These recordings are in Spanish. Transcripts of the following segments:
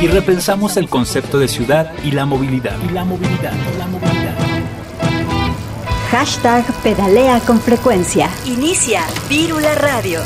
y repensamos el concepto de ciudad y la movilidad. Y la movilidad, la movilidad. Hashtag pedalea con frecuencia. Inicia Vírula Radio.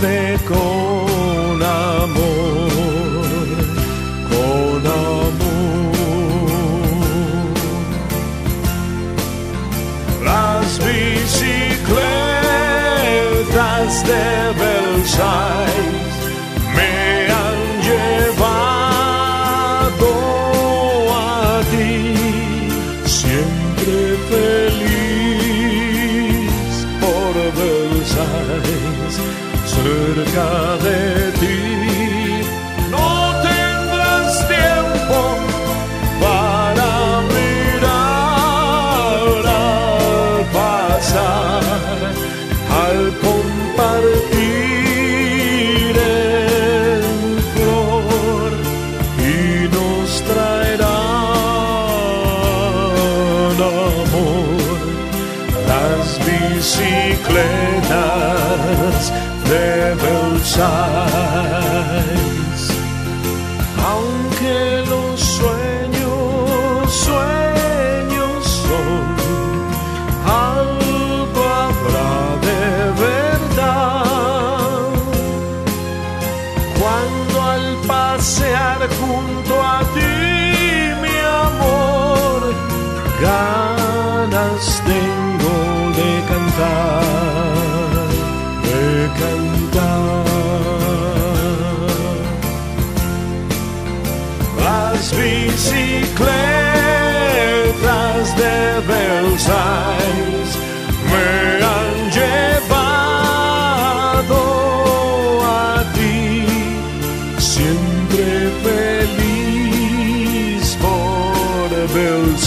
Siempre con cerca de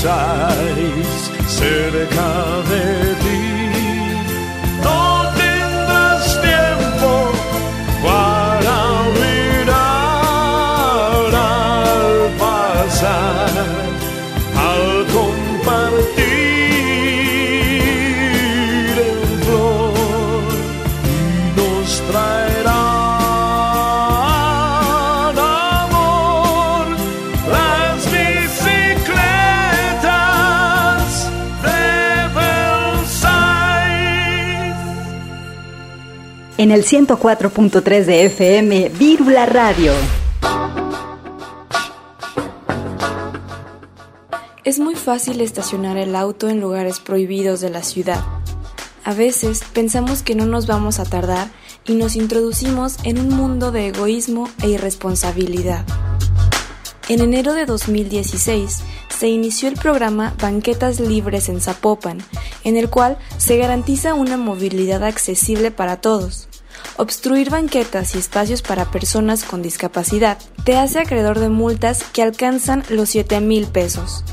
Cerca de ti. No tendrás tiempo para mirar al pasar, al compartir el flor y nos traerán En el 104.3 de FM, Vírula Radio. Es muy fácil estacionar el auto en lugares prohibidos de la ciudad. A veces pensamos que no nos vamos a tardar y nos introducimos en un mundo de egoísmo e irresponsabilidad. En enero de 2016 se inició el programa Banquetas Libres en Zapopan, en el cual se garantiza una movilidad accesible para todos. Obstruir banquetas y espacios para personas con discapacidad te hace acreedor de multas que alcanzan los 7 mil pesos.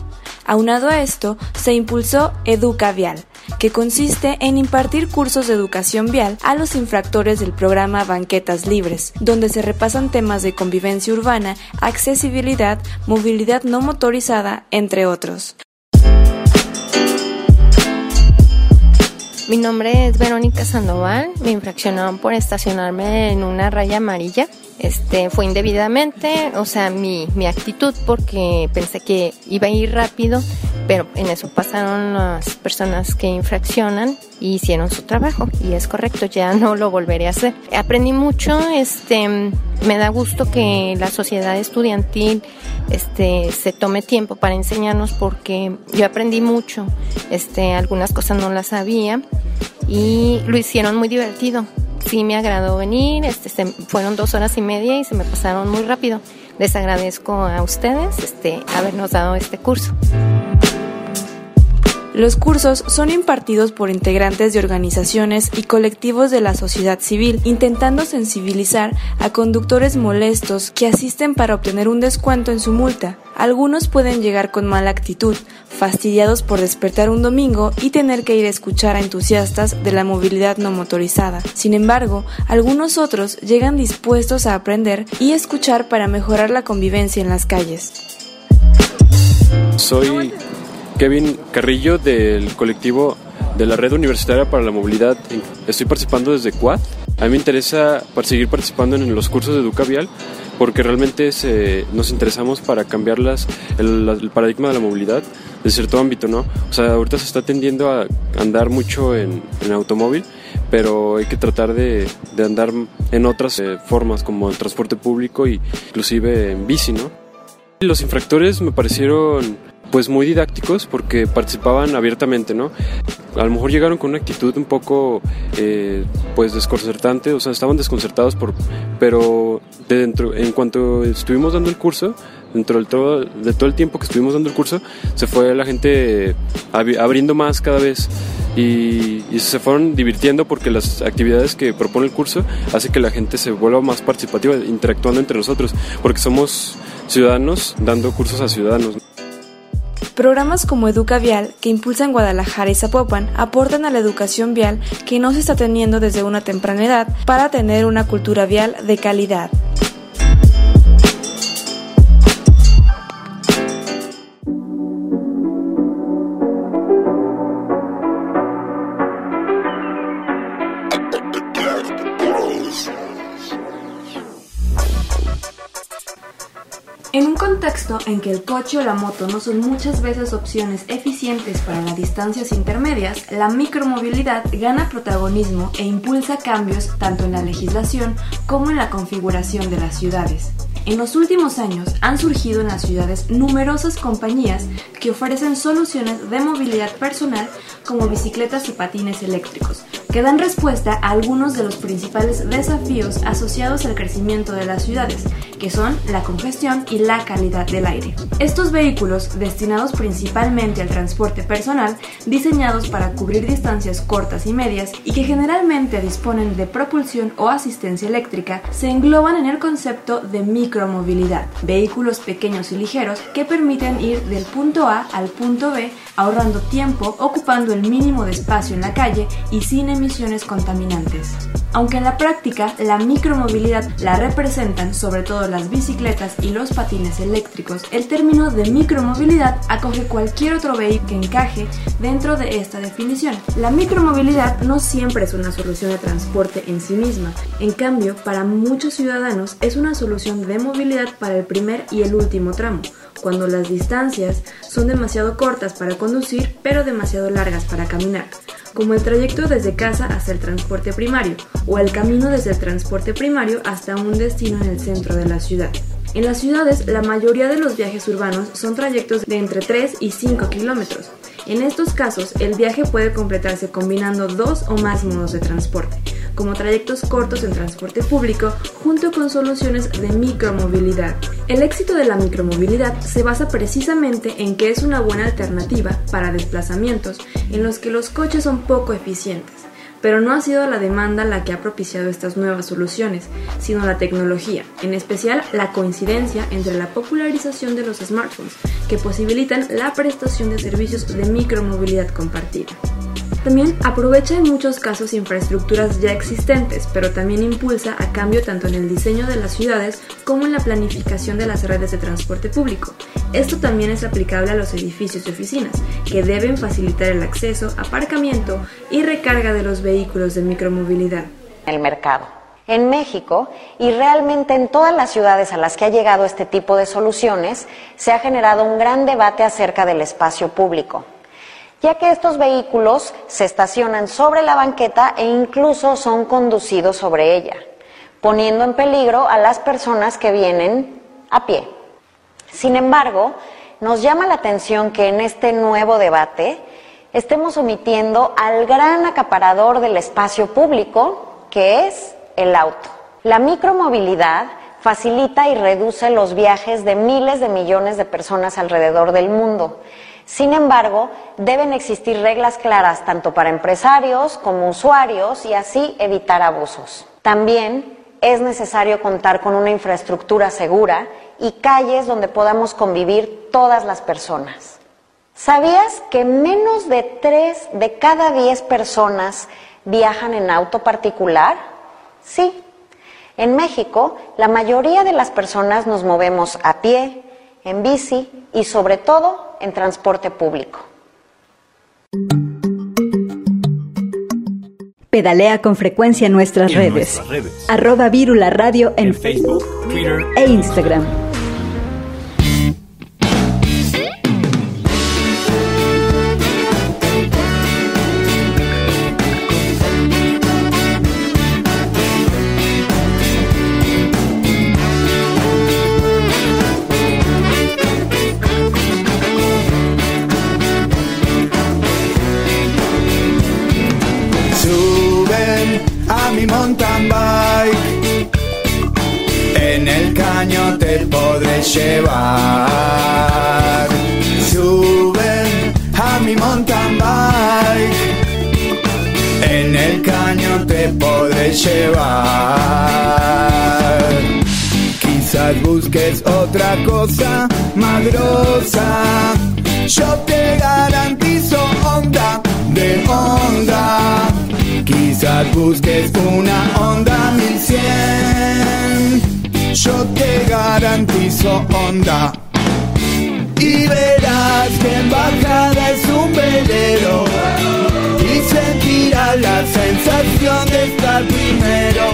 Aunado a esto, se impulsó Educa Vial, que consiste en impartir cursos de educación vial a los infractores del programa Banquetas Libres, donde se repasan temas de convivencia urbana, accesibilidad, movilidad no motorizada, entre otros. Mi nombre es Verónica Sandoval. Me infraccionaron por estacionarme en una raya amarilla. Este fue indebidamente, o sea, mi, mi actitud porque pensé que iba a ir rápido, pero en eso pasaron las personas que infraccionan y hicieron su trabajo y es correcto, ya no lo volveré a hacer. Aprendí mucho, este, me da gusto que la sociedad estudiantil este, se tome tiempo para enseñarnos porque yo aprendí mucho, este, algunas cosas no las sabía y lo hicieron muy divertido. Sí me agradó venir, este, fueron dos horas y media y se me pasaron muy rápido. Les agradezco a ustedes este, habernos dado este curso. Los cursos son impartidos por integrantes de organizaciones y colectivos de la sociedad civil, intentando sensibilizar a conductores molestos que asisten para obtener un descuento en su multa. Algunos pueden llegar con mala actitud, fastidiados por despertar un domingo y tener que ir a escuchar a entusiastas de la movilidad no motorizada. Sin embargo, algunos otros llegan dispuestos a aprender y escuchar para mejorar la convivencia en las calles. Soy Kevin Carrillo del colectivo de la Red Universitaria para la Movilidad. Estoy participando desde Quad. A mí me interesa seguir participando en los cursos de Educa Vial porque realmente nos interesamos para cambiar el, paradigma de la movilidad de cierto ámbito, ¿no? O sea, ahorita se está tendiendo a andar mucho en, automóvil, pero hay que tratar de, andar en otras eh, formas como el transporte público e inclusive en bici, ¿no? Los infractores me parecieron pues muy didácticos porque participaban abiertamente, ¿no? A lo mejor llegaron con una actitud un poco eh, pues desconcertante, o sea, estaban desconcertados por, pero de dentro, en cuanto estuvimos dando el curso, dentro del todo, de todo el tiempo que estuvimos dando el curso, se fue la gente abriendo más cada vez y, y, se fueron divirtiendo porque las actividades que propone el curso hace que la gente se vuelva más participativa, interactuando entre nosotros, porque somos ciudadanos dando cursos a ciudadanos. Programas como Educa Vial, que impulsan Guadalajara y Zapopan, aportan a la educación vial que no se está teniendo desde una temprana edad para tener una cultura vial de calidad. En que el coche o la moto no son muchas veces opciones eficientes para las distancias intermedias, la micromovilidad gana protagonismo e impulsa cambios tanto en la legislación como en la configuración de las ciudades. En los últimos años han surgido en las ciudades numerosas compañías que ofrecen soluciones de movilidad personal como bicicletas y patines eléctricos, que dan respuesta a algunos de los principales desafíos asociados al crecimiento de las ciudades, que son la congestión y la calidad del aire. Estos vehículos, destinados principalmente al transporte personal, diseñados para cubrir distancias cortas y medias y que generalmente disponen de propulsión o asistencia eléctrica, se engloban en el concepto de micromovilidad, vehículos pequeños y ligeros que permiten ir del punto A al punto B ahorrando tiempo, ocupando el mínimo de espacio en la calle y sin emisiones contaminantes. Aunque en la práctica la micromovilidad la representan sobre todo las bicicletas y los patines eléctricos, el término de micromovilidad acoge cualquier otro vehículo que encaje dentro de esta definición. La micromovilidad no siempre es una solución de transporte en sí misma, en cambio para muchos ciudadanos es una solución de movilidad para el primer y el último tramo, cuando las distancias son demasiado cortas para conducir pero demasiado largas para caminar, como el trayecto desde casa hasta el transporte primario o el camino desde el transporte primario hasta un destino en el centro de la ciudad. En las ciudades, la mayoría de los viajes urbanos son trayectos de entre 3 y 5 kilómetros. En estos casos, el viaje puede completarse combinando dos o más modos de transporte, como trayectos cortos en transporte público junto con soluciones de micromovilidad. El éxito de la micromovilidad se basa precisamente en que es una buena alternativa para desplazamientos en los que los coches son poco eficientes pero no ha sido la demanda la que ha propiciado estas nuevas soluciones, sino la tecnología, en especial la coincidencia entre la popularización de los smartphones, que posibilitan la prestación de servicios de micromovilidad compartida. También aprovecha en muchos casos infraestructuras ya existentes, pero también impulsa a cambio tanto en el diseño de las ciudades como en la planificación de las redes de transporte público. Esto también es aplicable a los edificios y oficinas, que deben facilitar el acceso, aparcamiento y recarga de los vehículos de micromovilidad. El mercado. En México y realmente en todas las ciudades a las que ha llegado este tipo de soluciones, se ha generado un gran debate acerca del espacio público, ya que estos vehículos se estacionan sobre la banqueta e incluso son conducidos sobre ella, poniendo en peligro a las personas que vienen a pie. Sin embargo, nos llama la atención que en este nuevo debate estemos omitiendo al gran acaparador del espacio público, que es el auto. La micromovilidad facilita y reduce los viajes de miles de millones de personas alrededor del mundo. Sin embargo, deben existir reglas claras tanto para empresarios como usuarios y así evitar abusos. También es necesario contar con una infraestructura segura y calles donde podamos convivir todas las personas. ¿Sabías que menos de 3 de cada 10 personas viajan en auto particular? Sí. En México, la mayoría de las personas nos movemos a pie, en bici y sobre todo en transporte público. Pedalea con frecuencia en nuestras, En redes. nuestras redes. Arroba Vírula Radio en, En Facebook, Twitter e Instagram. Busques una onda 1100. Yo te garantizo onda. Y verás que en bajada es un velero. Y sentirás la sensación de estar primero.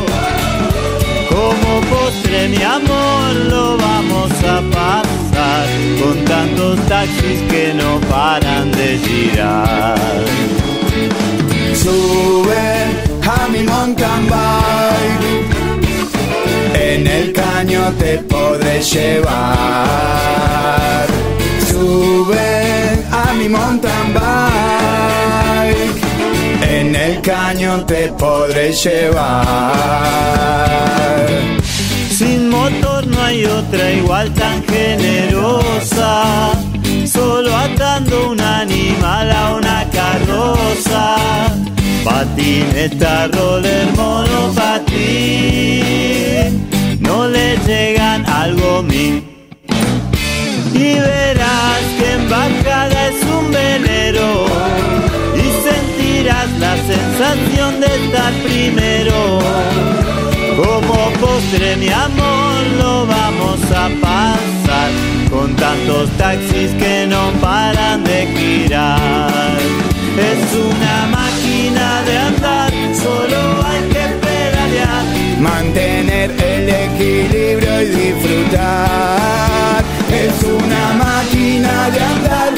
Como postre mi amor lo vamos a pasar con tantos taxis que no paran de girar. Sube a mi mountain bike. En el caño te podré llevar. Sube a mi mountain bike. En el caño te podré llevar. Sin motor no hay otra igual tan generosa. Solo atando un animal a una carroza. Patineta, roller, monopatín. No le llegan algo mí. Y verás que en bajada es un velero. Y sentirás la sensación de estar primero. Como postre mi amor lo vamos a pasar con tantos taxis que no paran de girar. Es una de andar, solo hay que pedalear. Mantener el equilibrio y disfrutar. Es una máquina de andar,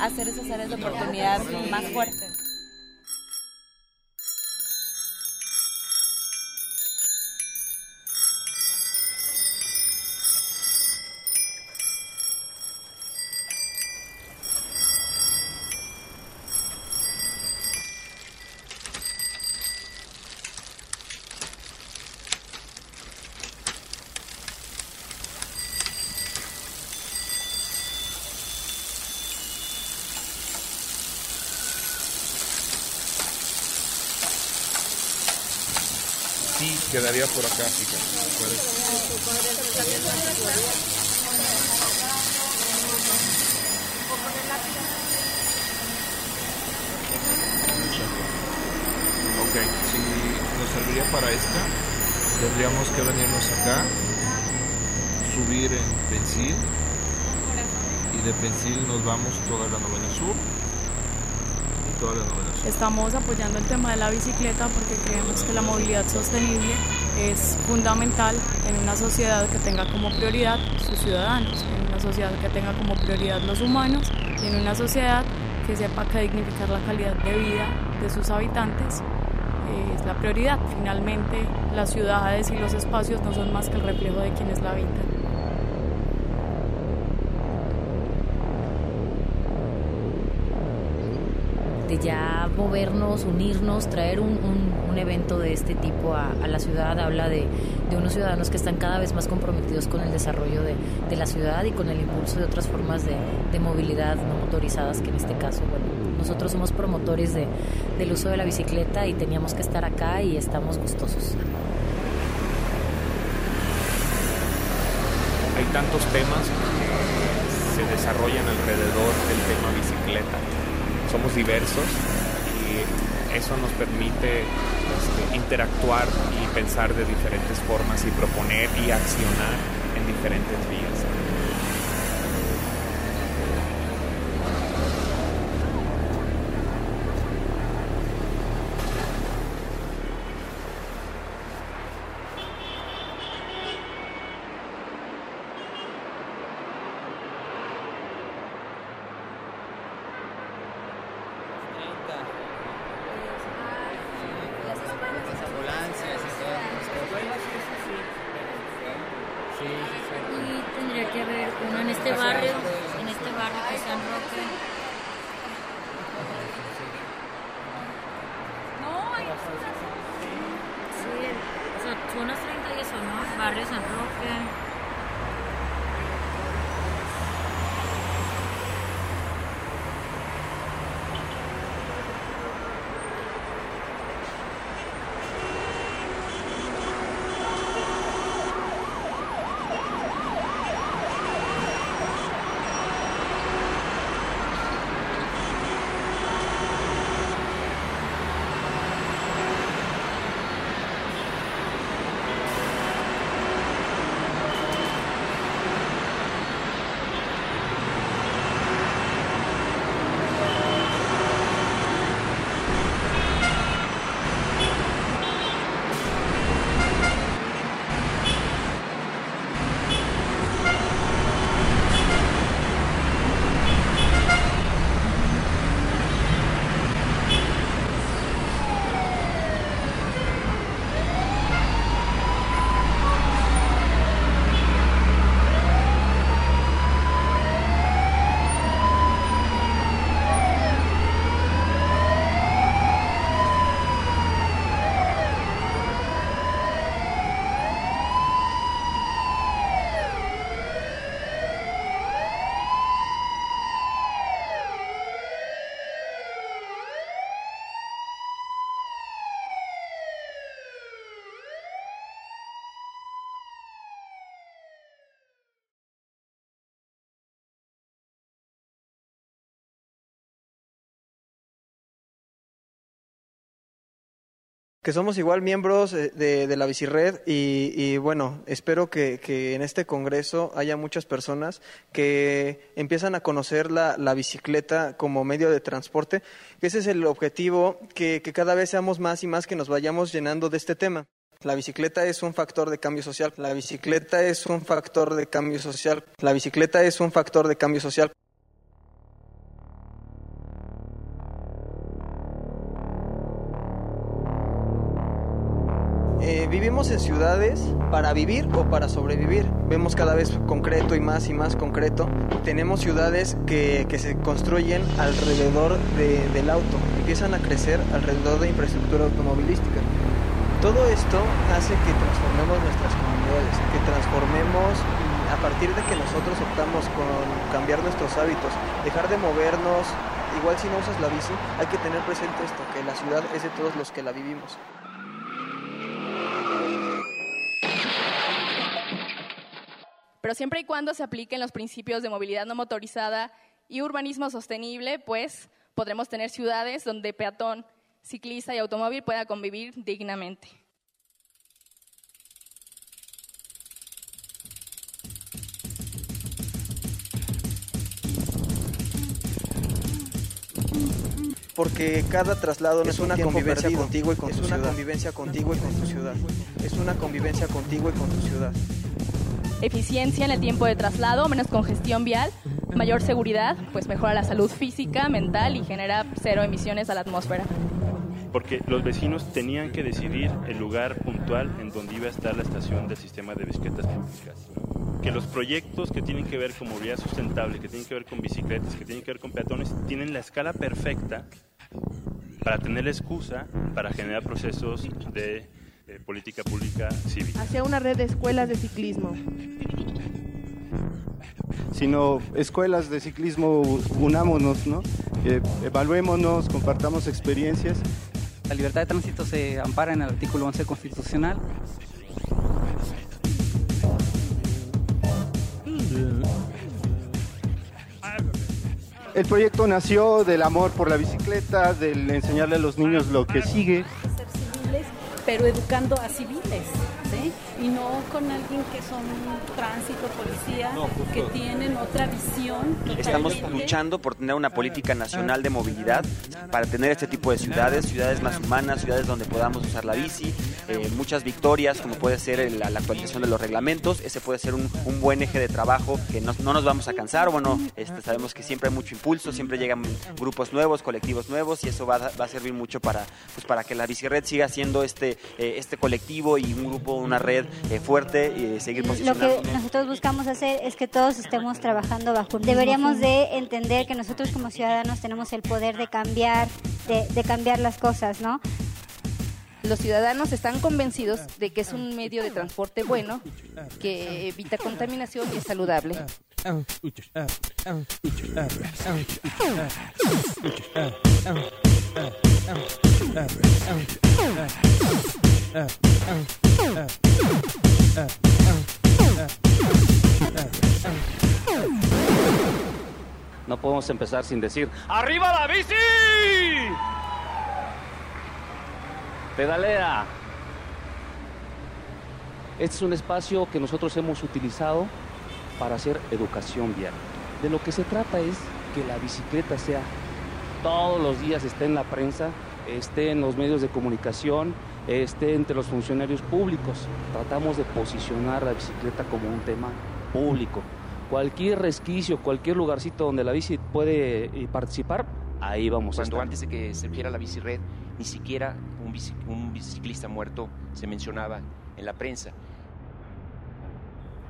hacer esas áreas de oportunidad más fuertes. Quedaría por acá. Ok, si nos serviría para esta, tendríamos que venirnos acá, subir en Pensil y de Pensil nos vamos toda la novena sur Estamos apoyando el tema de la bicicleta porque creemos que la movilidad sostenible es fundamental en una sociedad que tenga como prioridad sus ciudadanos, en una sociedad que tenga como prioridad los humanos y en una sociedad que sepa que dignificar la calidad de vida de sus habitantes eh, es la prioridad. Finalmente, las ciudades y los espacios no son más que el reflejo de quienes la habitan. De ya movernos, unirnos, traer un, un- evento de este tipo a, la ciudad, habla de, de unos ciudadanos que están cada vez más comprometidos con el desarrollo de, de la ciudad y con el impulso de otras formas de, de movilidad no motorizadas, que en este caso, bueno, nosotros somos promotores de, del uso de la bicicleta y teníamos que estar acá y estamos gustosos. Hay tantos temas que se desarrollan alrededor del tema bicicleta. Somos diversos y eso nos permite este, interactuar y pensar de diferentes formas y proponer y accionar en diferentes vías. Que somos igual miembros eh, de, de la Bicired y, y bueno, espero que, que en este congreso haya muchas personas que empiezan a conocer la, la bicicleta como medio de transporte. Ese es el objetivo, que, que cada vez seamos más y más que nos vayamos llenando de este tema. La bicicleta es un factor de cambio social. La bicicleta es un factor de cambio social. La bicicleta es un factor de cambio social. Vivimos en ciudades para vivir o para sobrevivir. Vemos cada vez concreto y más y más concreto. Tenemos ciudades que, que se construyen alrededor de- del auto, empiezan a crecer alrededor de infraestructura automovilística. Todo esto hace que transformemos nuestras comunidades, que transformemos a partir de que nosotros optamos con cambiar nuestros hábitos, dejar de movernos, igual si no usas la bici, hay que tener presente esto, que la ciudad es de todos los que la vivimos. Pero siempre y cuando se apliquen los principios de movilidad no motorizada y urbanismo sostenible, pues podremos tener ciudades donde peatón, ciclista y automóvil puedan convivir dignamente. Porque cada traslado no es una convivencia contigo y con es una convivencia contigo y con tu ciudad. Es una convivencia contigo y con tu ciudad. Eficiencia en el tiempo de traslado, menos congestión vial, mayor seguridad, pues mejora la salud física, mental y genera cero emisiones a la atmósfera. porque los vecinos tenían que decidir el lugar puntual en donde iba a estar la estación del sistema de bicicletas públicas. Que los proyectos que tienen que ver con movilidad sustentable, que tienen que ver con bicicletas, que tienen que ver con peatones, tienen la escala perfecta para tener la excusa para generar procesos de eh, política pública cívica. hacia una red de escuelas de ciclismo. sino escuelas de ciclismo, unámonos, ¿no? Eh, evaluémonos, compartamos experiencias. La libertad de tránsito se ampara en el artículo 11 constitucional. El proyecto nació del amor por la bicicleta, del enseñarle a los niños lo que sigue. Pero educando a civiles, ¿sí? Y no con alguien que son tránsito, policía, que tienen otra visión. Estamos luchando por tener una política nacional de movilidad para tener este tipo de ciudades, ciudades más humanas, ciudades donde podamos usar la bici, eh, muchas victorias como puede ser la, la actualización de los reglamentos, ese puede ser un, un buen eje de trabajo que no, no nos vamos a cansar, bueno, este, sabemos que siempre hay mucho impulso, siempre llegan grupos nuevos, colectivos nuevos y eso va, a- va a servir mucho para, pues, para que la bicirred siga siendo este, eh, este colectivo y un grupo, una red eh, fuerte y seguir Lo posicionando. que nosotros buscamos hacer es que todos estemos trabajando bajo Deberíamos de entender que nosotros como ciudadanos tenemos el poder de cambiar, de, de cambiar las cosas, ¿no? Los ciudadanos están convencidos de que es un medio de transporte bueno, que evita contaminación y es saludable. No podemos empezar sin decir, ¡Arriba la bici! Pedalea. Este es un espacio que nosotros hemos utilizado para hacer educación vial. De lo que se trata es que la bicicleta sea todos los días esté en la prensa, esté en los medios de comunicación, esté entre los funcionarios públicos. Tratamos de posicionar la bicicleta como un tema público. Cualquier resquicio, cualquier lugarcito donde la bici puede eh, participar, ahí vamos a Cuando estar. antes de que se viera la bicirred, ni siquiera un, bici- un biciclista muerto se mencionaba en la prensa.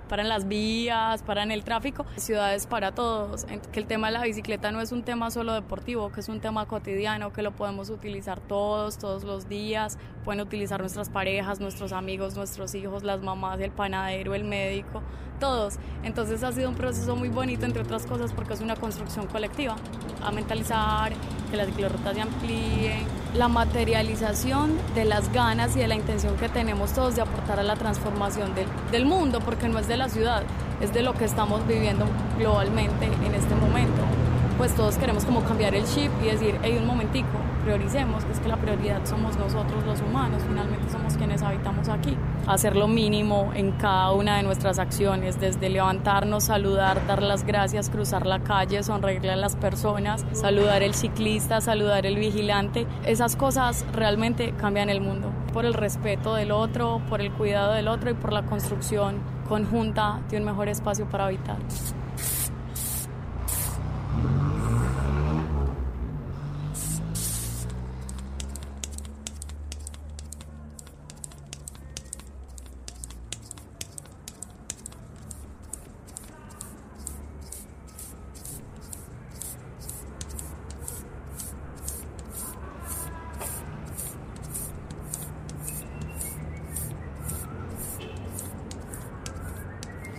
paran las vías, paran el tráfico. Ciudades para todos, que el tema de la bicicleta no es un tema solo deportivo, que es un tema cotidiano, que lo podemos utilizar todos, todos los días, pueden utilizar nuestras parejas, nuestros amigos, nuestros hijos, las mamás, el panadero, el médico, todos. Entonces ha sido un proceso muy bonito, entre otras cosas, porque es una construcción colectiva, a mentalizar, que las ciclorrutas se amplíen, la materialización de las ganas y de la intención que tenemos todos de aportar a la transformación del, del mundo, porque no es de la ciudad, es de lo que estamos viviendo globalmente en este momento. Pues todos queremos como cambiar el chip y decir, hey, un momentico, prioricemos, que es que la prioridad somos nosotros los humanos, finalmente somos quienes habitamos aquí. Hacer lo mínimo en cada una de nuestras acciones, desde levantarnos, saludar, dar las gracias, cruzar la calle, sonreírle a las personas, saludar el ciclista, saludar el vigilante, esas cosas realmente cambian el mundo, por el respeto del otro, por el cuidado del otro y por la construcción conjunta de un mejor espacio para habitar.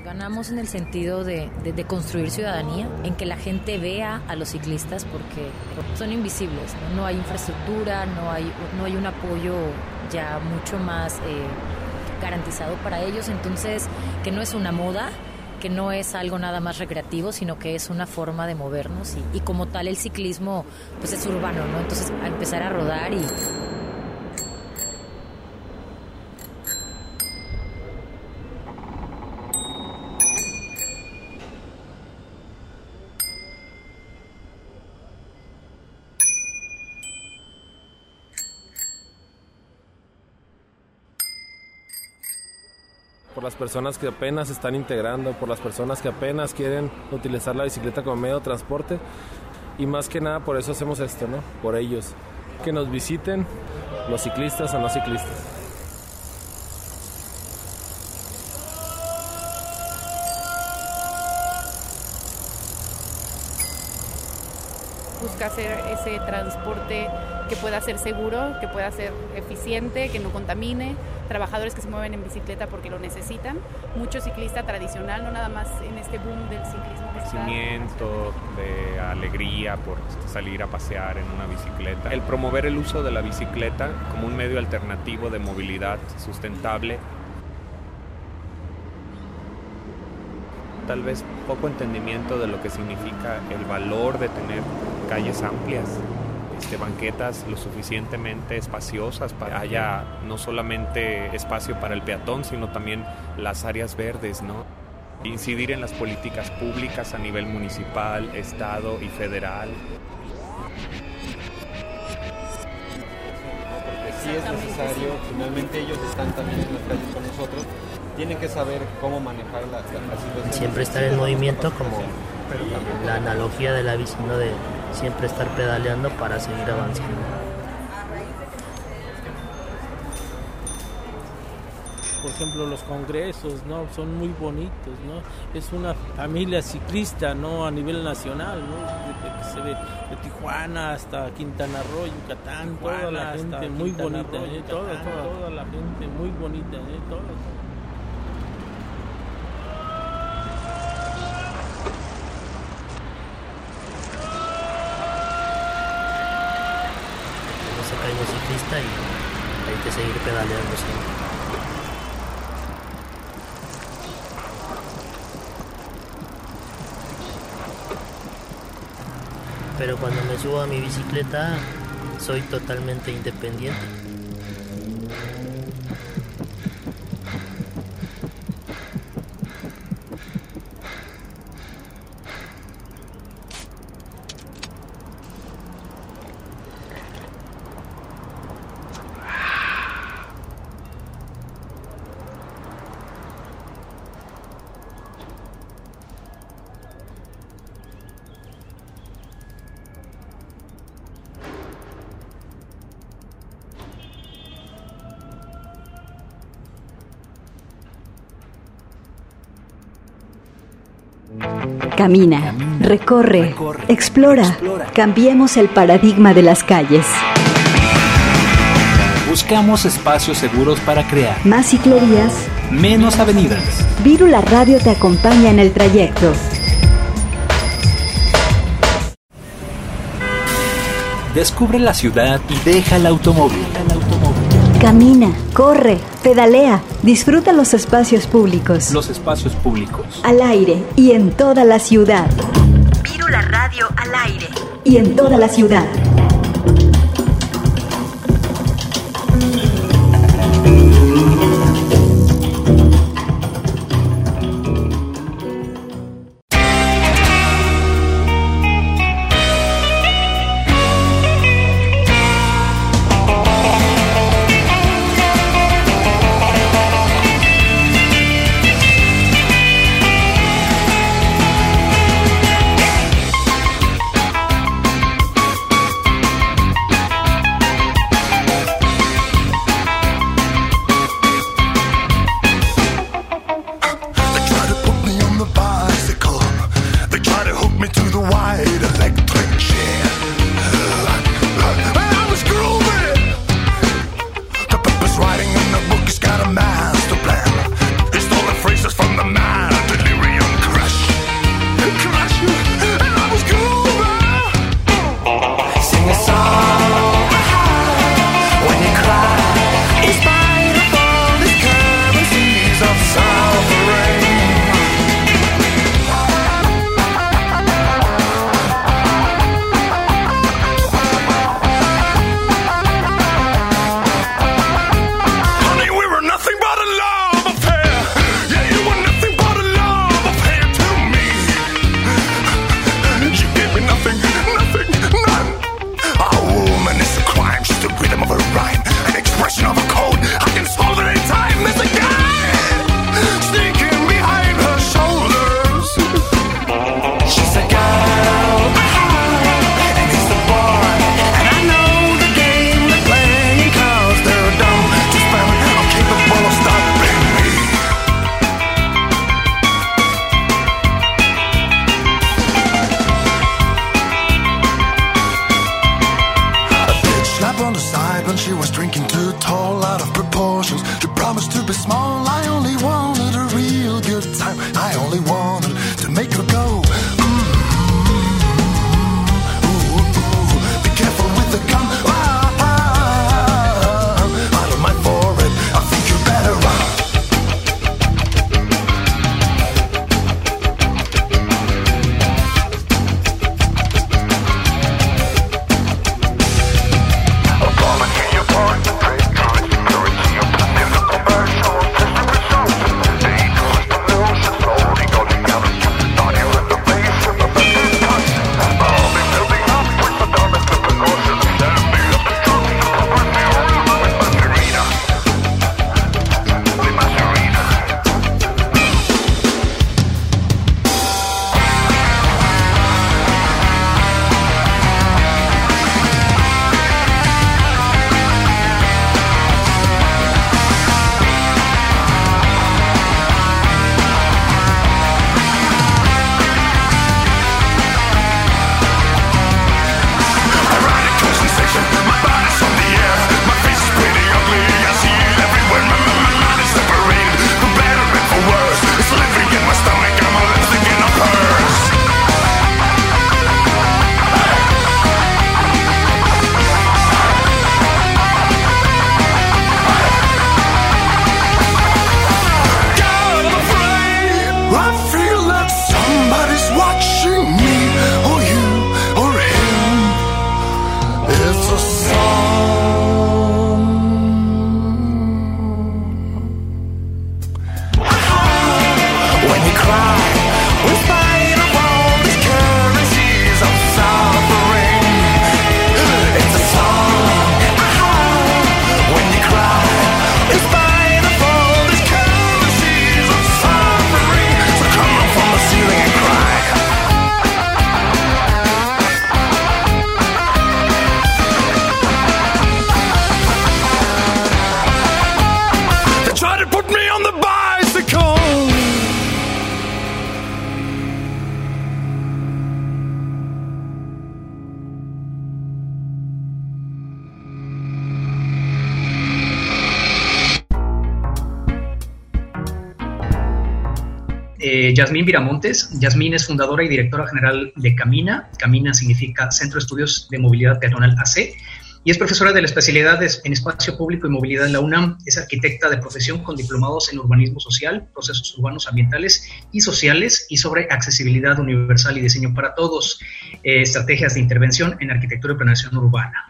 Ganamos en el sentido de, de- construir ciudadanía, en que la gente vea a los ciclistas porque son invisibles, no, No hay infraestructura, no hay, no hay un apoyo ya mucho más eh, garantizado para ellos, entonces que no es una moda, que no es algo nada más recreativo, sino que es una forma de movernos y, y como tal el ciclismo pues es urbano, ¿no? Entonces a empezar a rodar y personas que apenas están integrando, por las personas que apenas quieren utilizar la bicicleta como medio de transporte y más que nada por eso hacemos esto, ¿no? Por ellos, que nos visiten los ciclistas o no ciclistas. Hacer ese transporte que pueda ser seguro, que pueda ser eficiente, que no contamine, trabajadores que se mueven en bicicleta porque lo necesitan, mucho ciclista tradicional, no nada más en este boom del ciclismo. Crecimiento, de alegría por salir a pasear en una bicicleta. El promover el uso de la bicicleta como un medio alternativo de movilidad sustentable. Tal vez poco entendimiento de lo que significa el valor de tener calles amplias, este, banquetas lo suficientemente espaciosas para que haya no solamente espacio para el peatón, sino también las áreas verdes, ¿no? Incidir en las políticas públicas a nivel municipal, estado y federal. sí es necesario, finalmente ellos están también en las calles con nosotros, tienen que saber cómo manejar la, la, la situación. Siempre estar en movimiento como la analogía de la bici, ¿no? de siempre estar pedaleando para seguir avanzando. por ejemplo los congresos no son muy bonitos no es una familia ciclista no a nivel nacional no Desde que se ve de Tijuana hasta Quintana Roo Yucatán toda la gente muy bonita ¿eh? toda, toda, toda la gente muy bonita ¿eh? toda, toda. No se cae un ciclista y hay que seguir pedaleando siempre. pero cuando me subo a mi bicicleta soy totalmente independiente. Camina, recorre, explora, cambiemos el paradigma de las calles. Buscamos espacios seguros para crear Más ciclerías, menos avenidas. Virula Radio te acompaña en el trayecto. Descubre la ciudad y deja el automóvil. Camina, corre, pedalea, disfruta los espacios públicos, Los espacios públicos. al aire y en toda la ciudad. Virula radio al aire. Y en toda la ciudad. Eh, Yasmín Viramontes. Yasmín es fundadora y directora general de Camina. Camina significa Centro de Estudios de Movilidad Peatonal AC. y es profesora de la especialidad en espacio público y movilidad en la UNAM. Es arquitecta de profesión con diplomados en urbanismo social, procesos urbanos ambientales y sociales y sobre accesibilidad universal y diseño para todos, eh, estrategias de intervención en arquitectura y planeación urbana.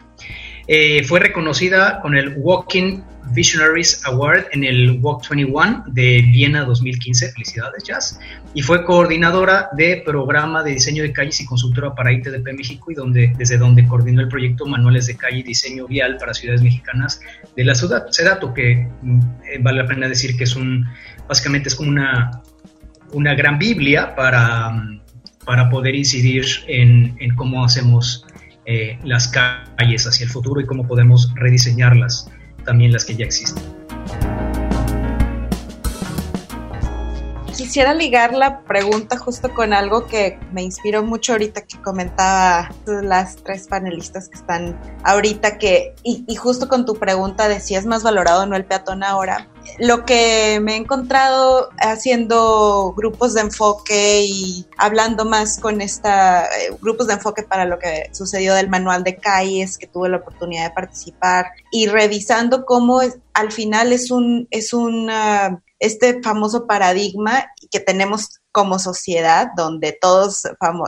Eh, fue reconocida con el Walking Visionaries Award en el Walk 21 de Viena 2015. Felicidades, Jazz. Y fue coordinadora de programa de diseño de calles y consultora para ITDP México y desde donde coordinó el proyecto Manuales de Calle y Diseño Vial para Ciudades Mexicanas de la ciudad. Ese dato que mm, eh, vale la pena decir que es un, básicamente es como una, una gran Biblia para, mm, para poder incidir en cómo hacemos eh, las calles hacia el futuro y cómo podemos rediseñarlas, también las que ya existen. Quisiera ligar la pregunta justo con algo que me inspiró mucho ahorita que comentaba las tres panelistas que están ahorita que y, y justo con tu pregunta de si es más valorado o no el peatón ahora lo que me he encontrado haciendo grupos de enfoque y hablando más con esta eh, grupos de enfoque para lo que sucedió del manual de calles que tuve la oportunidad de participar y revisando cómo al final es un es un este famoso paradigma que tenemos como sociedad, donde todos,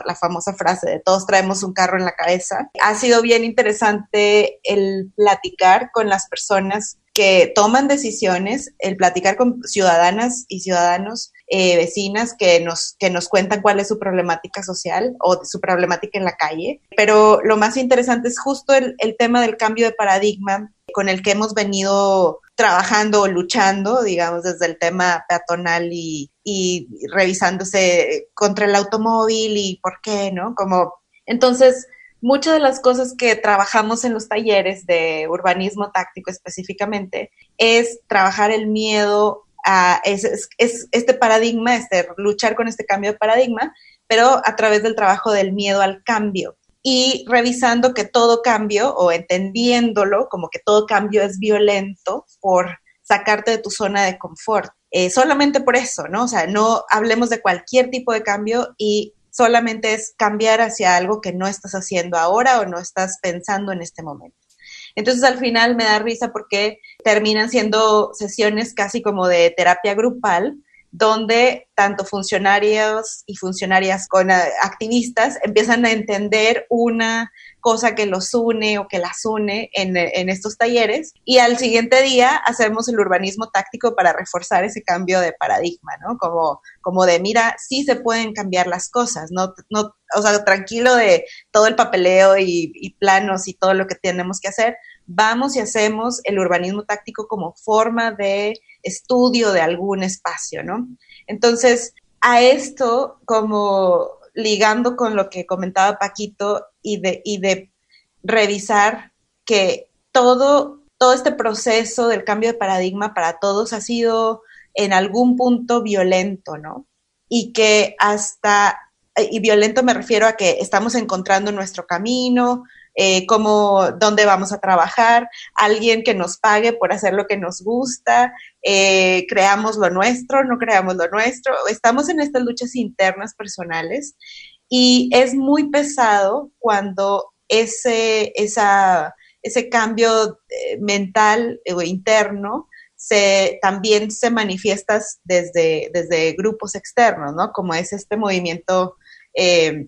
la famosa frase de todos traemos un carro en la cabeza, ha sido bien interesante el platicar con las personas que toman decisiones, el platicar con ciudadanas y ciudadanos, eh, vecinas que nos, que nos cuentan cuál es su problemática social o su problemática en la calle. Pero lo más interesante es justo el, el tema del cambio de paradigma con el que hemos venido trabajando o luchando, digamos, desde el tema peatonal y, y revisándose contra el automóvil y por qué, ¿no? Como, entonces, muchas de las cosas que trabajamos en los talleres de urbanismo táctico específicamente es trabajar el miedo a es, este paradigma, este, luchar con este cambio de paradigma, pero a través del trabajo del miedo al cambio y revisando que todo cambio o entendiéndolo como que todo cambio es violento por sacarte de tu zona de confort. Eh, solamente por eso, ¿no? O sea, no hablemos de cualquier tipo de cambio y solamente es cambiar hacia algo que no estás haciendo ahora o no estás pensando en este momento. Entonces al final me da risa porque terminan siendo sesiones casi como de terapia grupal, donde tanto funcionarios y funcionarias con eh, activistas empiezan a entender una cosa que los une o que las une en, en, estos talleres y al siguiente día hacemos el urbanismo táctico para reforzar ese cambio de paradigma, ¿no? Como, como de, mira, sí se pueden cambiar las cosas, no, no o sea, tranquilo de todo el papeleo y, y planos y todo lo que tenemos que hacer, vamos y hacemos el urbanismo táctico como forma de estudio de algún espacio, ¿no? Entonces, a esto, como ligando con lo que comentaba Paquito y de, y de revisar que todo, todo este proceso del cambio de paradigma para todos ha sido en algún punto violento, ¿no? Y que hasta, y violento me refiero a que estamos encontrando nuestro camino, eh, cómo, dónde vamos a trabajar, alguien que nos pague por hacer lo que nos gusta, eh, creamos lo nuestro, no creamos lo nuestro, estamos en estas luchas internas personales y es muy pesado cuando ese, esa, ese cambio eh, mental o interno se, también se manifiesta desde, desde grupos externos, ¿no? Como es este movimiento eh,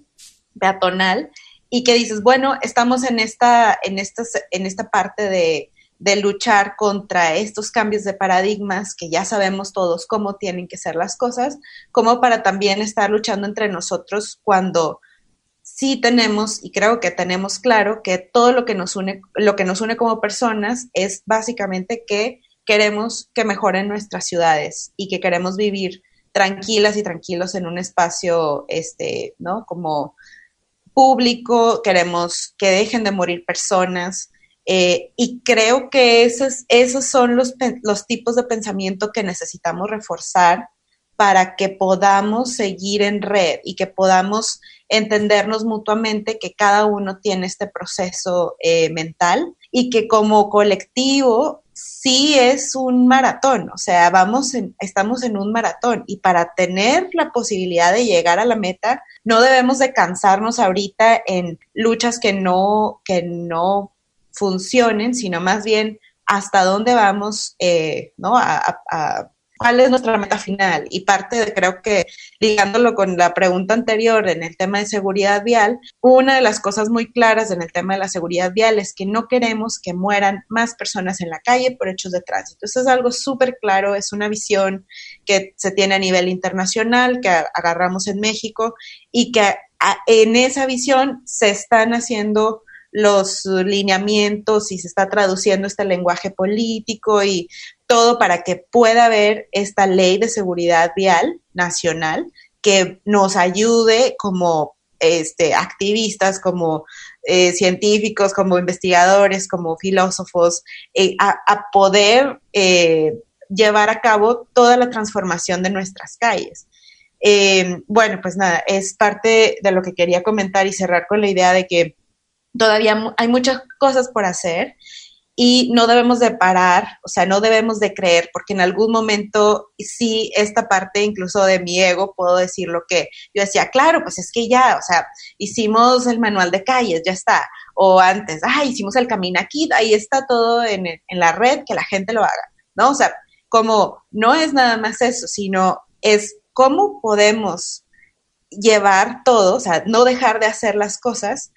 peatonal y que dices, bueno, estamos en esta, en en esta parte de, de luchar contra estos cambios de paradigmas que ya sabemos todos cómo tienen que ser las cosas, como para también estar luchando entre nosotros cuando sí tenemos y creo que tenemos claro que todo lo que nos une lo que nos une como personas es básicamente que queremos que mejoren nuestras ciudades y que queremos vivir tranquilas y tranquilos en un espacio este, ¿no? como público, queremos que dejen de morir personas. Eh, y creo que esos, esos son los, los tipos de pensamiento que necesitamos reforzar para que podamos seguir en red y que podamos entendernos mutuamente que cada uno tiene este proceso eh, mental y que como colectivo sí es un maratón, o sea, vamos en, estamos en un maratón y para tener la posibilidad de llegar a la meta no debemos de cansarnos ahorita en luchas que no, que no funcionen, sino más bien hasta dónde vamos, eh, ¿no? A, cuál es nuestra meta final. Y parte de, creo que ligándolo con la pregunta anterior en el tema de seguridad vial, una de las cosas muy claras en el tema de la seguridad vial es que no queremos que mueran más personas en la calle por hechos de tránsito. Eso es algo súper claro, es una visión que se tiene a nivel internacional, que agarramos en México y que en esa visión se están haciendo los lineamientos y se está traduciendo este lenguaje político y todo para que pueda haber esta ley de seguridad vial nacional que nos ayude como este, activistas, como eh, científicos, como investigadores, como filósofos, eh, a, poder eh, llevar a cabo toda la transformación de nuestras calles. bueno, pues nada, es parte de lo que quería comentar y cerrar con la idea de que todavía hay muchas cosas por hacer y no debemos de parar, o sea, no debemos de creer, porque en algún momento sí, esta parte incluso de mi ego, puedo decir lo que yo decía, claro, pues es que ya, o sea, hicimos el manual de calles, ya está, o antes, ah, hicimos el camino aquí, ahí está todo en, en la red, que la gente lo haga, ¿no? O sea, como no es nada más eso, sino es cómo podemos llevar todo, o sea, no dejar de hacer las cosas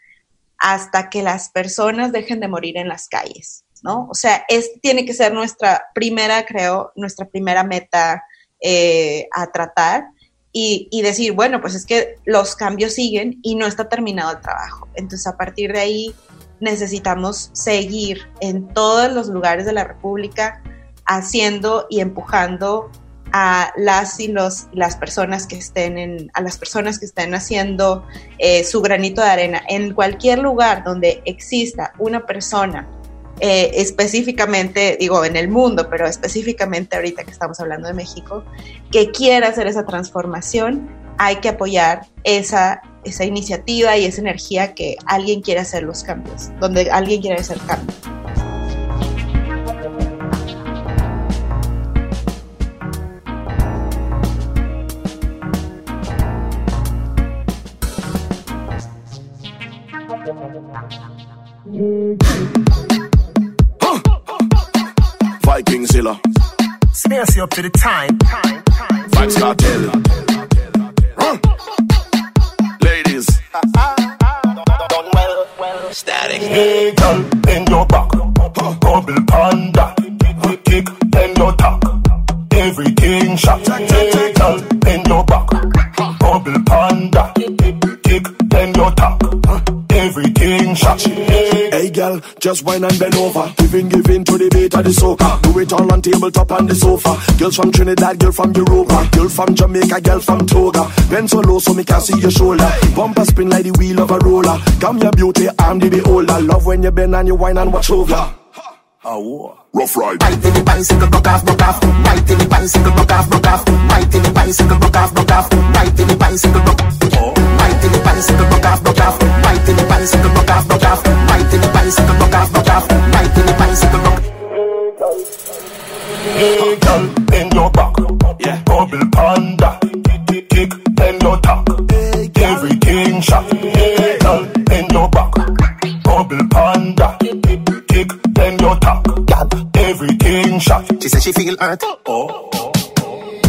hasta que las personas dejen de morir en las calles, ¿no? O sea, este tiene que ser nuestra primera, creo, nuestra primera meta eh, a tratar y, y, decir, bueno, pues es que los cambios siguen y no está terminado el trabajo. Entonces, a partir de ahí, necesitamos seguir en todos los lugares de la República haciendo y empujando a las y los, las personas que estén en, a las personas que estén haciendo eh, su granito de arena en cualquier lugar donde exista una persona eh, específicamente, digo, en el mundo, pero específicamente ahorita que estamos hablando de México, que quiera hacer esa transformación, hay que apoyar esa, esa iniciativa y esa energía que alguien quiere hacer los cambios, donde alguien quiere hacer cambios. Viking Zilla. Space up to the time. Vibes Cartel. Huh. Ladies. Static. Hey, girl, bend your back. Bubble panda. We Kick, bend your tack. Everything shot. Hey, girl, bend your back. Bubble panda. Kick, bend your tack. Everything shot. Hey girl, just wine and bend over. Giving, giving to the beat of the soca. Do it all on tabletop on the sofa. Girls from Trinidad, girl from Europa. Girl from Jamaica, girl from Toga. Bend so low so me can see your shoulder. Bumper spin like the wheel of a roller. Come your beauty, I'm the beholder. Love when you bend and you wine and watch over. Rough ride. Right in the bicycle, broke off, broke off. Right in the bicycle, broke off, broke off. Right in the bicycle, broke off, broke off. Right in the bicycle, broke oh. Right in the bicycle, She said she feel. Oh.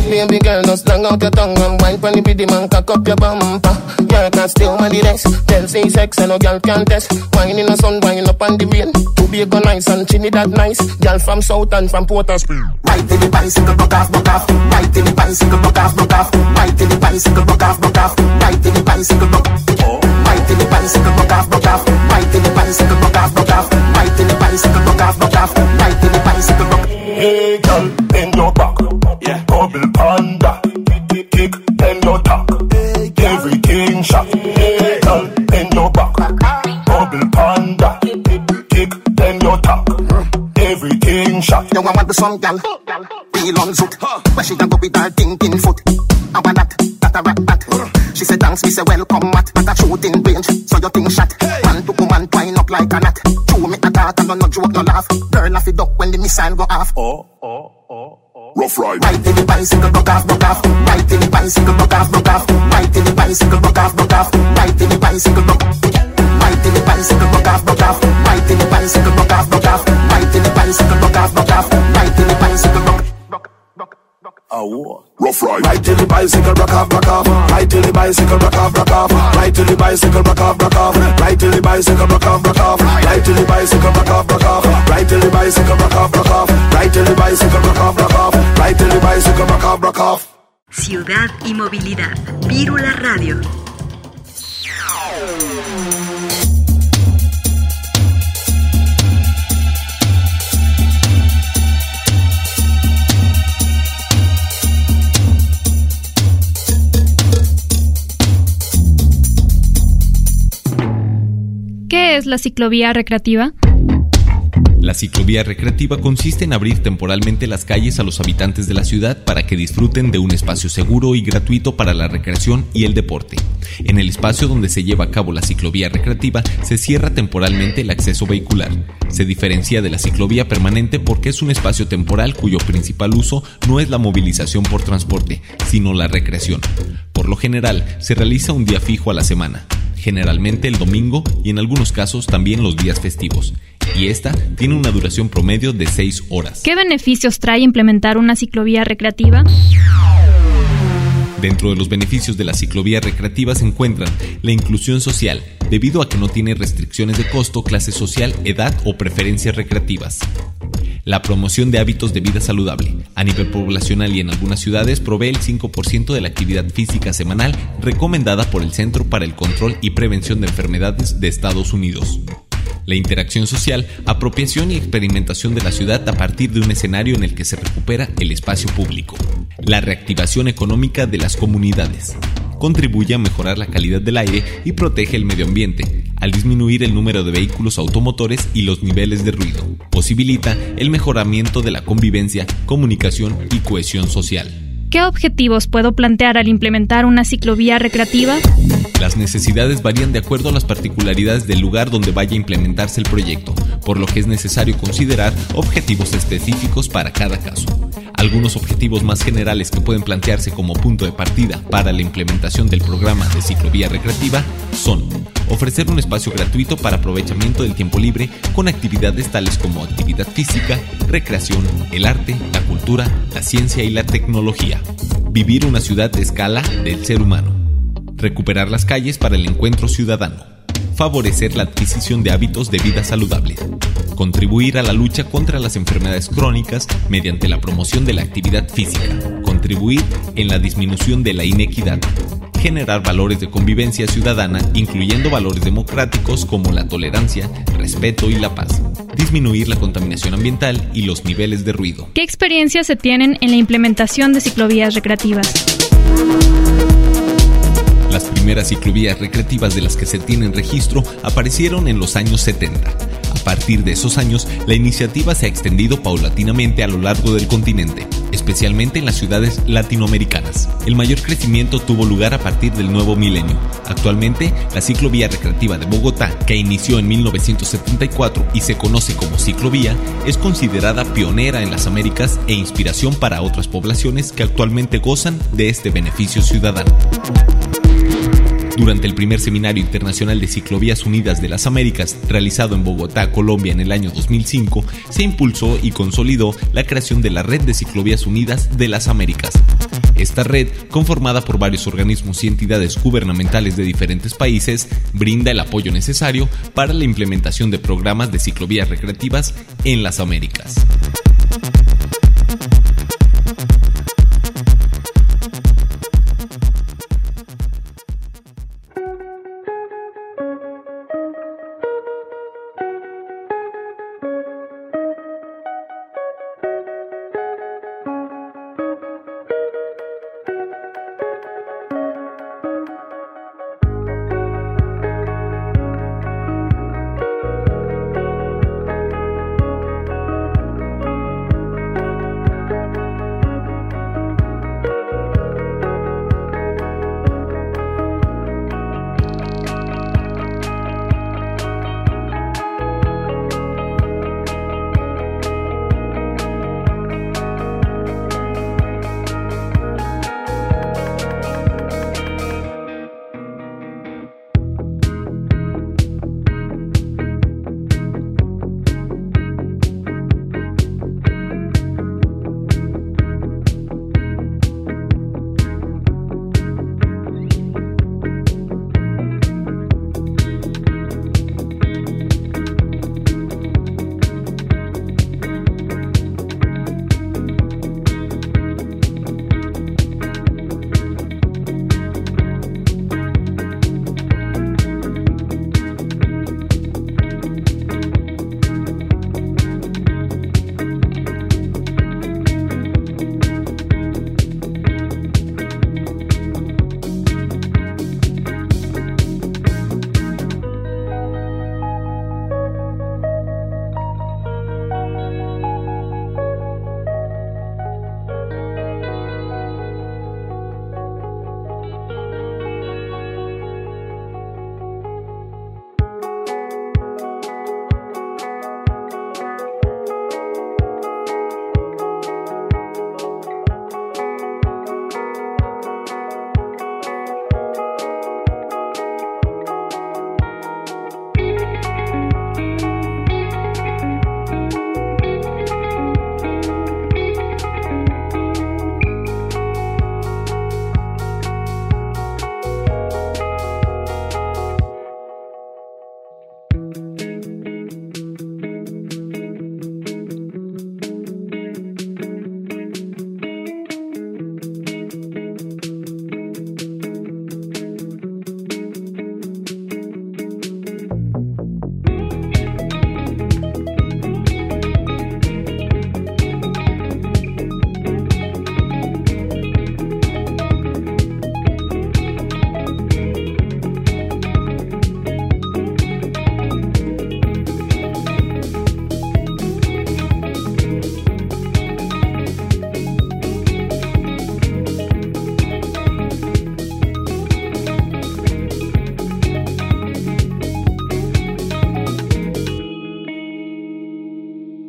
Baby girl, just long out your tongue and wine pon the biddy man, cock up your bumper. Girl can still my the rest. Tell say sex and no girl can test. Wine in the sun, wine up on the rain. To be a nice and Trinidad nice. Girl from South and from Port of Spain. Right in the bicycle, broke off, broke off. Right in the bicycle, broke off, broke off. Right in the bicycle, broke off, broke off. Right in the bicycle, broke off. Right in the bicycle, broke off, broke off. Right in the bicycle, broke off, broke off. Right in the bicycle, broke off, broke off. Right in the bicycle, broke. Hey, girl, bend your back. Yeah. Bubble panda. Kick, bend your tack. Everything shot. Hey, girl, bend your back. Bubble panda. Kick, bend your tack. Everything shot. You want the some gal? Real on zoot. Where she can go with her thinking foot. I want that, that a rat that. She said thanks, me say welcome mat. That a shooting range, so you think shot. Man to woman twine up like a knot. No no joke no laugh. Girl off it up when the missile go off. Oh, oh, oh. Rough ride. Right in the bicycle, broke off, broke off. Right in the bicycle, broke off, broke off. Right in the bicycle, broke off, broke off. Right in the bicycle, broke. Right in the bicycle, broke off, broke off. Right in the bicycle. bicycle, rock off, rock off. Ride till the bicycle, rock off, rock off. Ride till the bicycle, rock. Rough ride. Ride till the bicycle rock off, rock off. Ride till the bicycle rock off, rock off. Ride till the bicycle rock off, rock off. The bicycle off, off. The bicycle off, off. The. Ciudad y movilidad. Vírula Radio. Es la ciclovía recreativa? La ciclovía recreativa consiste en abrir temporalmente las calles a los habitantes de la ciudad para que disfruten de un espacio seguro y gratuito para la recreación y el deporte. En el espacio donde se lleva a cabo la ciclovía recreativa se cierra temporalmente el acceso vehicular. Se diferencia de la ciclovía permanente porque es un espacio temporal cuyo principal uso no es la movilización por transporte, sino la recreación. Por lo general, se realiza un día fijo a la semana, generalmente el domingo y en algunos casos también los días festivos, y esta tiene una duración promedio de 6 horas. ¿Qué beneficios trae implementar una ciclovía recreativa? Dentro de los beneficios de la ciclovía recreativa se encuentran la inclusión social, debido a que no tiene restricciones de costo, clase social, edad o preferencias recreativas. La promoción de hábitos de vida saludable. A nivel poblacional y en algunas ciudades provee el 5% de la actividad física semanal recomendada por el Centro para el Control y Prevención de Enfermedades de Estados Unidos. La interacción social, apropiación y experimentación de la ciudad a partir de un escenario en el que se recupera el espacio público. La reactivación económica de las comunidades. Contribuye a mejorar la calidad del aire y protege el medio ambiente, al disminuir el número de vehículos automotores y los niveles de ruido. Posibilita el mejoramiento de la convivencia, comunicación y cohesión social. ¿Qué objetivos puedo plantear al implementar una ciclovía recreativa? Las necesidades varían de acuerdo a las particularidades del lugar donde vaya a implementarse el proyecto, por lo que es necesario considerar objetivos específicos para cada caso. Algunos objetivos más generales que pueden plantearse como punto de partida para la implementación del programa de ciclovía recreativa son ofrecer un espacio gratuito para aprovechamiento del tiempo libre con actividades tales como actividad física, recreación, el arte, la cultura, la ciencia y la tecnología. Vivir una ciudad de escala del ser humano. Recuperar las calles para el encuentro ciudadano. Favorecer la adquisición de hábitos de vida saludables. Contribuir a la lucha contra las enfermedades crónicas mediante la promoción de la actividad física. Contribuir en la disminución de la inequidad generar valores de convivencia ciudadana, incluyendo valores democráticos como la tolerancia, respeto y la paz, disminuir la contaminación ambiental y los niveles de ruido. ¿Qué experiencias se tienen en la implementación de ciclovías recreativas? Las primeras ciclovías recreativas de las que se tienen registro aparecieron en los años 70. A partir de esos años, la iniciativa se ha extendido paulatinamente a lo largo del continente, especialmente en las ciudades latinoamericanas. El mayor crecimiento tuvo lugar a partir del nuevo milenio. Actualmente, la ciclovía recreativa de Bogotá, que inició en 1974 y se conoce como ciclovía, es considerada pionera en las Américas e inspiración para otras poblaciones que actualmente gozan de este beneficio ciudadano. Durante el primer Seminario Internacional de Ciclovías Unidas de las Américas, realizado en Bogotá, Colombia en el año 2005, se impulsó y consolidó la creación de la Red de Ciclovías Unidas de las Américas. Esta red, conformada por varios organismos y entidades gubernamentales de diferentes países, brinda el apoyo necesario para la implementación de programas de ciclovías recreativas en las Américas.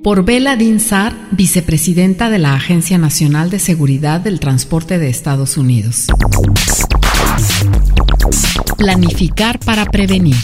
Por Bela Dinsar, vicepresidenta de la Agencia Nacional de Seguridad del Transporte de Estados Unidos. Planificar para prevenir.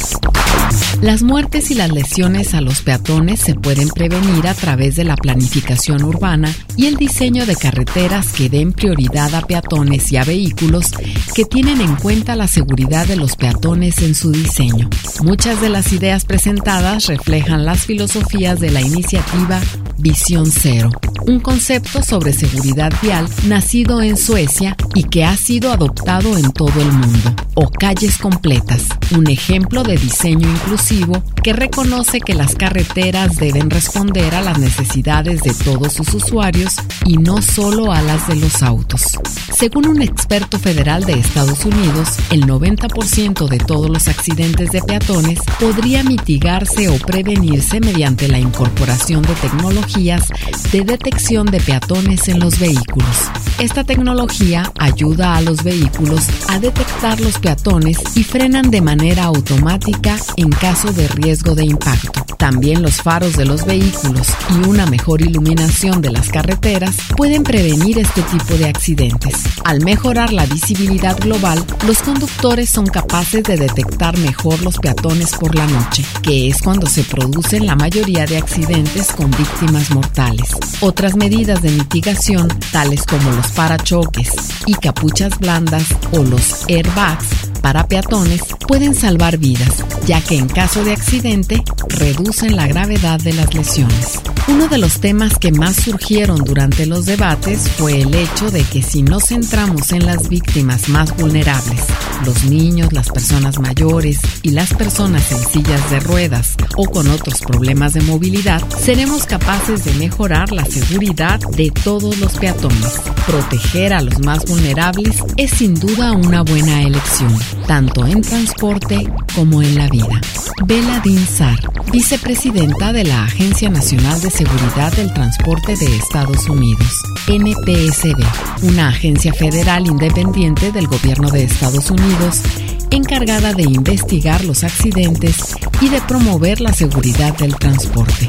Las muertes y las lesiones a los peatones se pueden prevenir a través de la planificación urbana y el diseño de carreteras que den prioridad a peatones y a vehículos que tienen en cuenta la seguridad de los peatones en su diseño. Muchas de las ideas presentadas reflejan las filosofías de la iniciativa Visión Cero, un concepto sobre seguridad vial nacido en Suecia y que ha sido adoptado en todo el mundo, o calles completas, un ejemplo de diseño inclusivo que reconoce que las carreteras deben responder a las necesidades de todos sus usuarios y no solo a las de los autos. Según un experto federal de Estados Unidos, el 90% de todos los accidentes de peatones podría mitigarse o prevenirse mediante la incorporación de tecnologías de detección de peatones en los vehículos. Esta tecnología ayuda a los vehículos a detectar los peatones y frenan de manera automática en caso de riesgo de impacto. También los faros de los vehículos y una mejor iluminación de las carreteras pueden prevenir este tipo de accidentes. Al mejorar la visibilidad global, los conductores son capaces de detectar mejor los peatones por la noche, que es cuando se producen la mayoría de accidentes con víctimas mortales. Otras medidas de mitigación, tales como los parachoques y capuchas blandas o los airbags, para peatones pueden salvar vidas, ya que en caso de accidente reducen la gravedad de las lesiones. Uno de los temas que más surgieron durante los debates fue el hecho de que si nos centramos en las víctimas más vulnerables, los niños, las personas mayores y las personas en sillas de ruedas o con otros problemas de movilidad, seremos capaces de mejorar la seguridad de todos los peatones. Proteger a los más vulnerables es sin duda una buena elección, tanto en transporte como en la vida. Bela Dinsar, vicepresidenta de la Agencia Nacional de Seguridad del Transporte de Estados Unidos, NTSB, una agencia federal independiente del gobierno de Estados Unidos encargada de investigar los accidentes y de promover la seguridad del transporte.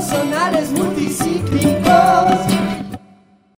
círculos sonales multicíclicos.